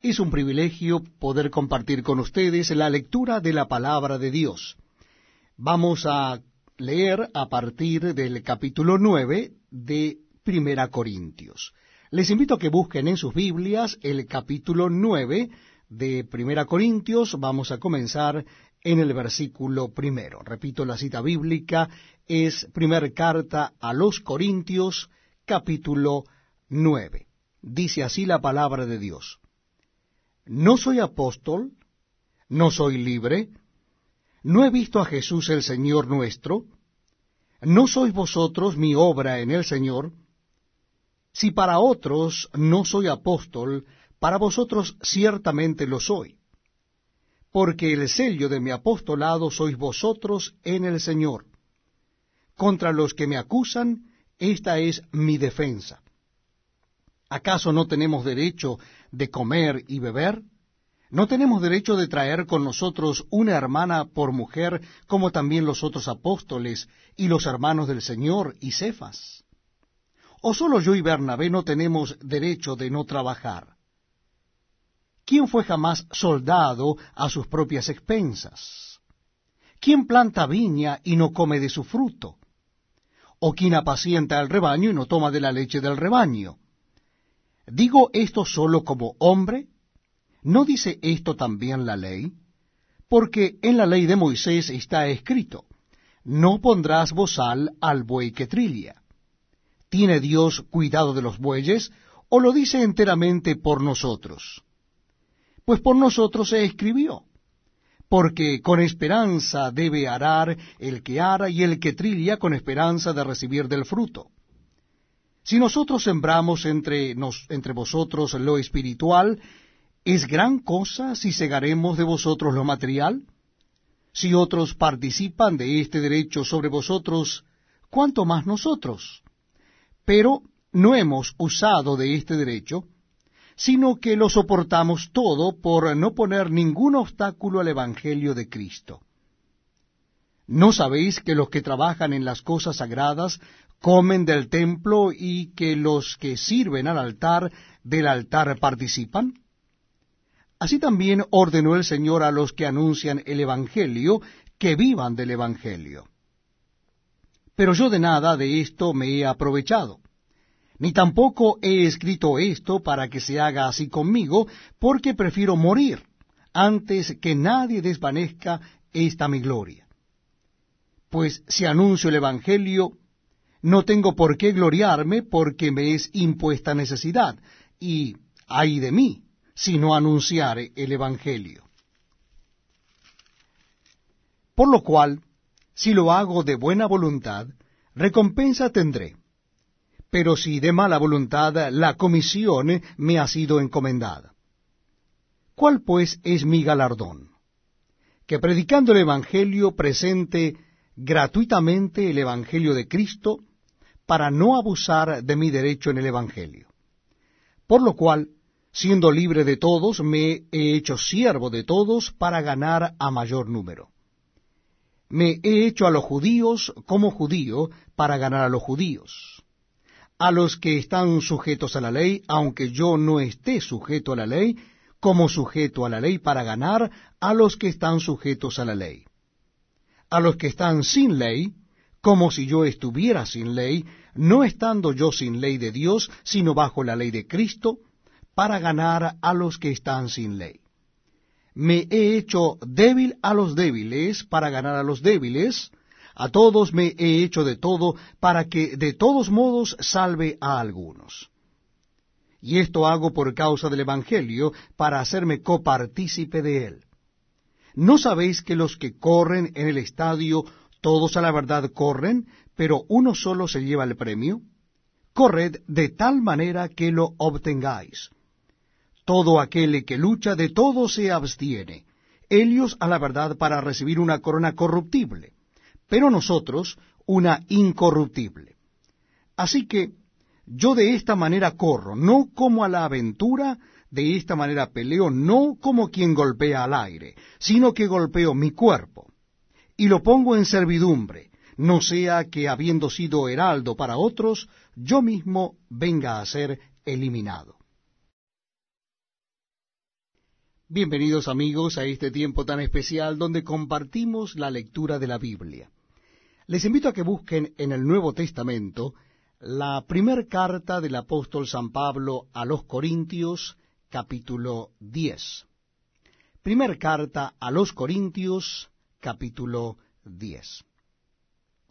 Es un privilegio poder compartir con ustedes la lectura de la palabra de Dios. Vamos a leer a partir del capítulo 9 de Primera Corintios. Les invito a que busquen en sus Biblias el capítulo 9 de Primera Corintios. Vamos a comenzar en el versículo primero. Repito, la cita bíblica es primera carta a los Corintios, capítulo 9. Dice así la palabra de Dios. No soy apóstol, no soy libre, no he visto a Jesús el Señor nuestro, no sois vosotros mi obra en el Señor. Si para otros no soy apóstol, para vosotros ciertamente lo soy, porque el sello de mi apostolado sois vosotros en el Señor. Contra los que me acusan, esta es mi defensa. ¿Acaso no tenemos derecho de comer y beber? ¿No tenemos derecho de traer con nosotros una hermana por mujer, como también los otros apóstoles y los hermanos del Señor y Cefas? ¿O solo yo y Bernabé no tenemos derecho de no trabajar? ¿Quién fue jamás soldado a sus propias expensas? ¿Quién planta viña y no come de su fruto? ¿O quién apacienta al rebaño y no toma de la leche del rebaño? ¿Digo esto solo como hombre? ¿No dice esto también la ley? Porque en la ley de Moisés está escrito, no pondrás bozal al buey que trilla. ¿Tiene Dios cuidado de los bueyes o lo dice enteramente por nosotros? Pues por nosotros se escribió, porque con esperanza debe arar el que ara y el que trilla con esperanza de recibir del fruto. Si nosotros sembramos entre, vosotros lo espiritual, ¿es gran cosa si segaremos de vosotros lo material? Si otros participan de este derecho sobre vosotros, ¿cuánto más nosotros? Pero no hemos usado de este derecho, sino que lo soportamos todo por no poner ningún obstáculo al Evangelio de Cristo. ¿No sabéis que los que trabajan en las cosas sagradas comen del templo y que los que sirven al altar del altar participan? Así también ordenó el Señor a los que anuncian el Evangelio que vivan del Evangelio. Pero yo de nada de esto me he aprovechado, ni tampoco he escrito esto para que se haga así conmigo, porque prefiero morir antes que nadie desvanezca esta mi gloria. Pues si anuncio el Evangelio, no tengo por qué gloriarme porque me es impuesta necesidad, y ay de mí si no anunciare el Evangelio. Por lo cual, si lo hago de buena voluntad, recompensa tendré. Pero si de mala voluntad, la comisión me ha sido encomendada. ¿Cuál pues es mi galardón? Que predicando el Evangelio presente gratuitamente el Evangelio de Cristo, para no abusar de mi derecho en el Evangelio. Por lo cual, siendo libre de todos, me he hecho siervo de todos para ganar a mayor número. Me he hecho a los judíos como judío para ganar a los judíos. A los que están sujetos a la ley, aunque yo no esté sujeto a la ley, como sujeto a la ley para ganar a los que están sujetos a la ley. A los que están sin ley, como si yo estuviera sin ley, no estando yo sin ley de Dios, sino bajo la ley de Cristo, para ganar a los que están sin ley. Me he hecho débil a los débiles para ganar a los débiles, a todos me he hecho de todo para que de todos modos salve a algunos. Y esto hago por causa del Evangelio, para hacerme copartícipe de él. ¿No sabéis que los que corren en el estadio todos a la verdad corren, pero uno solo se lleva el premio. Corred de tal manera que lo obtengáis. Todo aquel que lucha de todo se abstiene. Ellos a la verdad para recibir una corona corruptible, pero nosotros una incorruptible. Así que yo de esta manera corro, no como a la aventura, de esta manera peleo, no como quien golpea al aire, sino que golpeo mi cuerpo y lo pongo en servidumbre, no sea que habiendo sido heraldo para otros, yo mismo venga a ser eliminado. Bienvenidos amigos a este tiempo tan especial donde compartimos la lectura de la Biblia. Les invito a que busquen en el Nuevo Testamento la primera carta del apóstol San Pablo a los Corintios, capítulo 10. Primer carta a los Corintios, capítulo 10.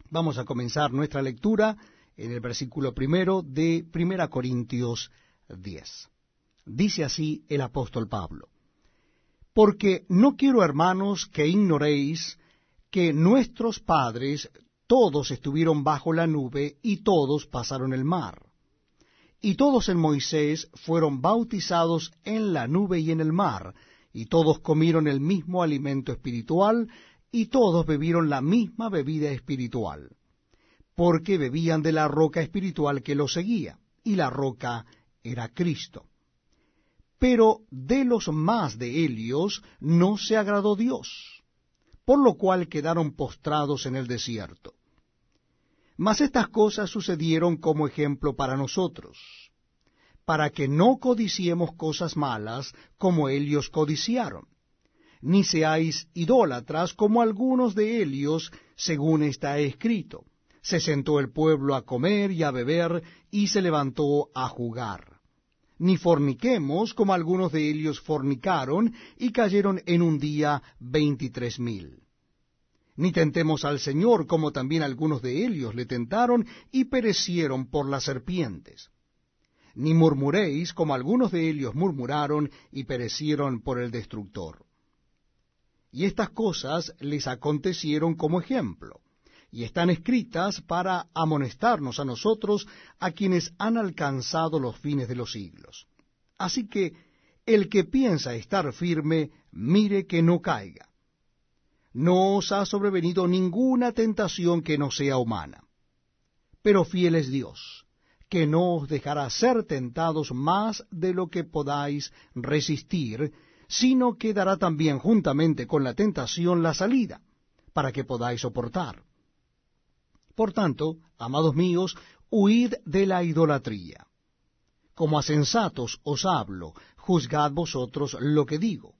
Vamos a comenzar nuestra lectura en el versículo primero de Primera Corintios 10. Dice así el apóstol Pablo. Porque no quiero, hermanos, que ignoréis que nuestros padres todos estuvieron bajo la nube y todos pasaron el mar. Y todos en Moisés fueron bautizados en la nube y en el mar, y todos comieron el mismo alimento espiritual, y todos bebieron la misma bebida espiritual, porque bebían de la roca espiritual que los seguía, y la roca era Cristo. Pero de los más de ellos no se agradó Dios, por lo cual quedaron postrados en el desierto. Mas estas cosas sucedieron como ejemplo para nosotros, para que no codiciemos cosas malas como ellos codiciaron, ni seáis idólatras como algunos de ellos, según está escrito. Se sentó el pueblo a comer y a beber, y se levantó a jugar ni forniquemos como algunos de ellos fornicaron y cayeron en un día veintitrés mil. Ni tentemos al Señor como también algunos de ellos le tentaron y perecieron por las serpientes. Ni murmuréis como algunos de ellos murmuraron y perecieron por el destructor. Y estas cosas les acontecieron como ejemplo y están escritas para amonestarnos a nosotros, a quienes han alcanzado los fines de los siglos. Así que el que piensa estar firme, mire que no caiga. No os ha sobrevenido ninguna tentación que no sea humana. Pero fiel es Dios, que no os dejará ser tentados más de lo que podáis resistir, sino que dará también juntamente con la tentación la salida, para que podáis soportar. Por tanto, amados míos, huid de la idolatría. Como a sensatos os hablo, juzgad vosotros lo que digo.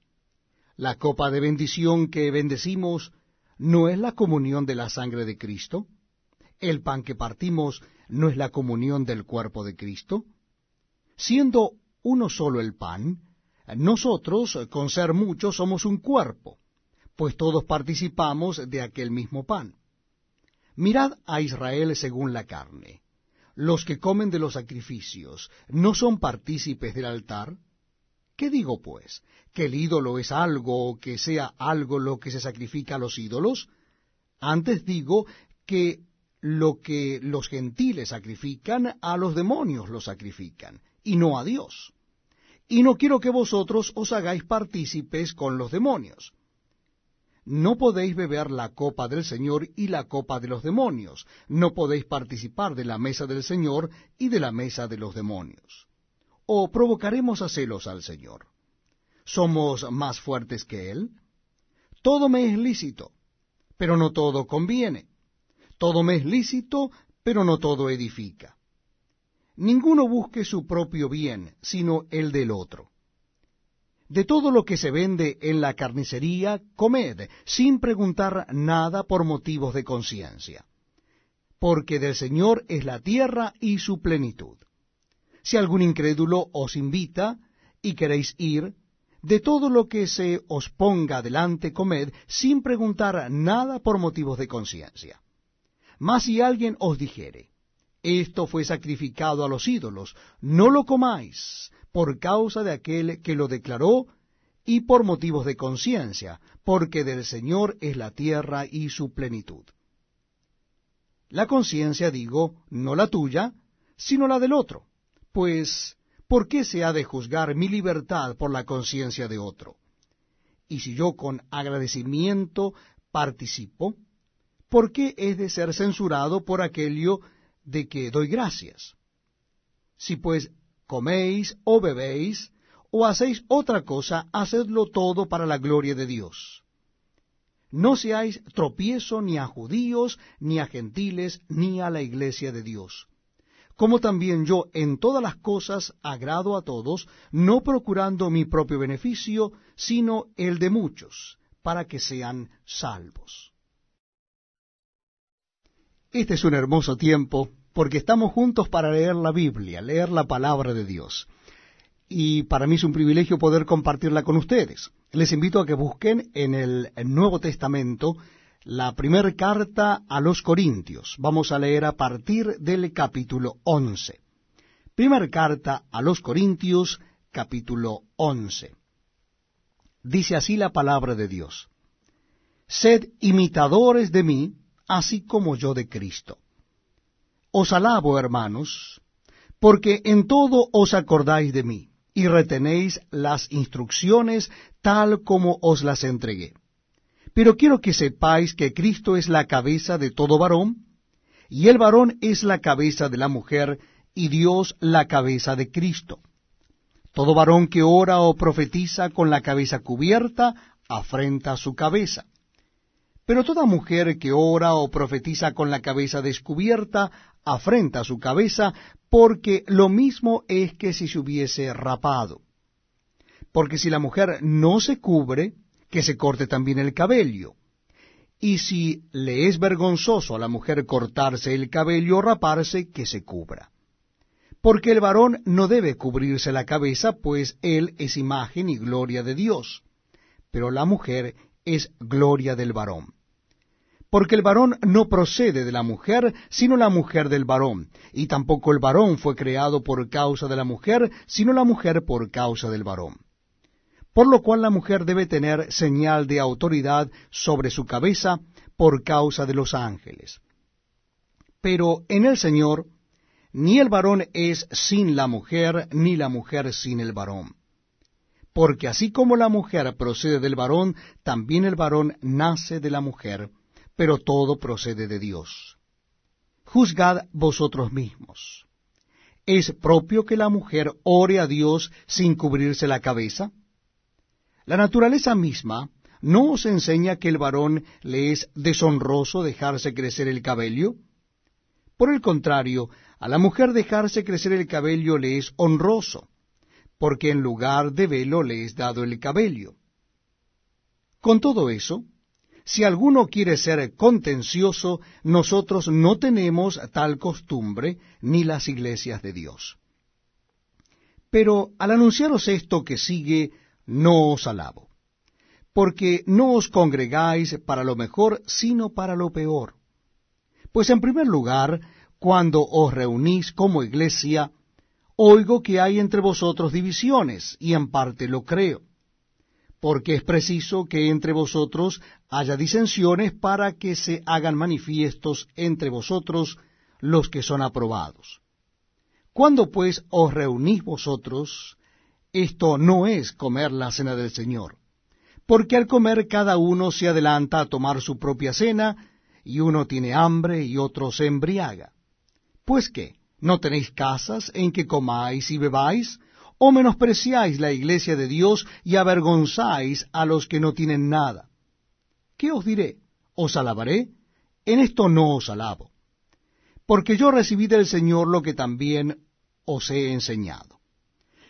La copa de bendición que bendecimos no es la comunión de la sangre de Cristo. El pan que partimos no es la comunión del cuerpo de Cristo. Siendo uno solo el pan, nosotros, con ser muchos, somos un cuerpo, pues todos participamos de aquel mismo pan. Mirad a Israel según la carne. Los que comen de los sacrificios, ¿no son partícipes del altar? ¿Qué digo, pues? ¿Que el ídolo es algo o que sea algo lo que se sacrifica a los ídolos? Antes digo que lo que los gentiles sacrifican, a los demonios lo sacrifican, y no a Dios. Y no quiero que vosotros os hagáis partícipes con los demonios no podéis beber la copa del Señor y la copa de los demonios, no podéis participar de la mesa del Señor y de la mesa de los demonios. ¿O provocaremos a celos al Señor? ¿Somos más fuertes que Él? Todo me es lícito, pero no todo conviene. Todo me es lícito, pero no todo edifica. Ninguno busque su propio bien, sino el del otro. De todo lo que se vende en la carnicería, comed, sin preguntar nada por motivos de conciencia. Porque del Señor es la tierra y su plenitud. Si algún incrédulo os invita y queréis ir, de todo lo que se os ponga delante comed, sin preguntar nada por motivos de conciencia. Mas si alguien os dijere, esto fue sacrificado a los ídolos, no lo comáis, por causa de aquel que lo declaró y por motivos de conciencia, porque del Señor es la tierra y su plenitud. La conciencia, digo, no la tuya, sino la del otro, pues ¿por qué se ha de juzgar mi libertad por la conciencia de otro? Y si yo con agradecimiento participo, ¿por qué es de ser censurado por aquello de que doy gracias? Si pues coméis o bebéis, o hacéis otra cosa, hacedlo todo para la gloria de Dios. No seáis tropiezo ni a judíos, ni a gentiles, ni a la iglesia de Dios. Como también yo en todas las cosas agrado a todos, no procurando mi propio beneficio, sino el de muchos, para que sean salvos. Este es un hermoso tiempo porque estamos juntos para leer la Biblia, leer la palabra de Dios. Y para mí es un privilegio poder compartirla con ustedes. Les invito a que busquen en el Nuevo Testamento la primera carta a los Corintios. Vamos a leer a partir del capítulo 11. Primera carta a los Corintios, capítulo 11. Dice así la palabra de Dios. Sed imitadores de mí, así como yo de Cristo. Os alabo, hermanos, porque en todo os acordáis de mí, y retenéis las instrucciones tal como os las entregué. Pero quiero que sepáis que Cristo es la cabeza de todo varón, y el varón es la cabeza de la mujer, y Dios la cabeza de Cristo. Todo varón que ora o profetiza con la cabeza cubierta, afrenta su cabeza. Pero toda mujer que ora o profetiza con la cabeza descubierta, afrenta su cabeza, porque lo mismo es que si se hubiese rapado. Porque si la mujer no se cubre, que se corte también el cabello. Y si le es vergonzoso a la mujer cortarse el cabello o raparse, que se cubra. Porque el varón no debe cubrirse la cabeza, pues él es imagen y gloria de Dios, pero la mujer es gloria del varón. Porque el varón no procede de la mujer, sino la mujer del varón, y tampoco el varón fue creado por causa de la mujer, sino la mujer por causa del varón por lo cual la mujer debe tener señal de autoridad sobre su cabeza por causa de los ángeles. Pero en el Señor, ni el varón es sin la mujer, ni la mujer sin el varón. Porque así como la mujer procede del varón, también el varón nace de la mujer, pero todo procede de Dios. Juzgad vosotros mismos. ¿Es propio que la mujer ore a Dios sin cubrirse la cabeza? La naturaleza misma no os enseña que el varón le es deshonroso dejarse crecer el cabello. Por el contrario, a la mujer dejarse crecer el cabello le es honroso, porque en lugar de velo le es dado el cabello. Con todo eso, si alguno quiere ser contencioso, nosotros no tenemos tal costumbre ni las iglesias de Dios. Pero al anunciaros esto que sigue, no os alabo, porque no os congregáis para lo mejor, sino para lo peor. Pues en primer lugar, cuando os reunís como iglesia, oigo que hay entre vosotros divisiones, y en parte lo creo, porque es preciso que entre vosotros haya disensiones para que se hagan manifiestos entre vosotros los que son aprobados. Cuando pues os reunís vosotros, esto no es comer la cena del Señor, porque al comer cada uno se adelanta a tomar su propia cena, y uno tiene hambre y otro se embriaga. Pues qué, ¿no tenéis casas en que comáis y bebáis? ¿O menospreciáis la iglesia de Dios y avergonzáis a los que no tienen nada? ¿Qué os diré? ¿Os alabaré? En esto no os alabo. Porque yo recibí del Señor lo que también os he enseñado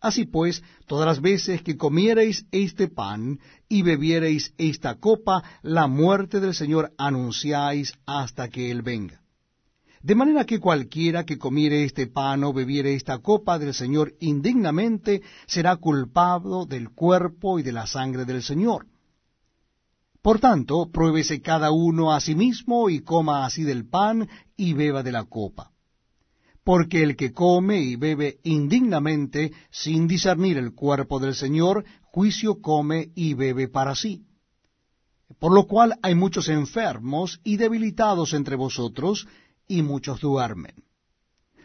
Así pues, todas las veces que comiereis este pan y bebiereis esta copa, la muerte del Señor anunciáis hasta que Él venga. De manera que cualquiera que comiere este pan o bebiere esta copa del Señor indignamente será culpado del cuerpo y de la sangre del Señor. Por tanto, pruébese cada uno a sí mismo y coma así del pan y beba de la copa porque el que come y bebe indignamente, sin discernir el cuerpo del Señor, juicio come y bebe para sí. Por lo cual hay muchos enfermos y debilitados entre vosotros, y muchos duermen.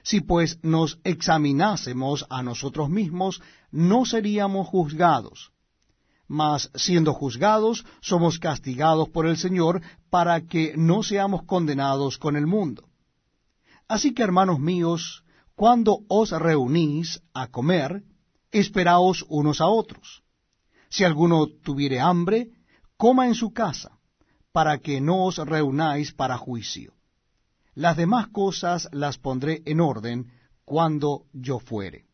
Si pues nos examinásemos a nosotros mismos, no seríamos juzgados. Mas siendo juzgados, somos castigados por el Señor para que no seamos condenados con el mundo. Así que, hermanos míos, cuando os reunís a comer, esperaos unos a otros. Si alguno tuviere hambre, coma en su casa, para que no os reunáis para juicio. Las demás cosas las pondré en orden cuando yo fuere.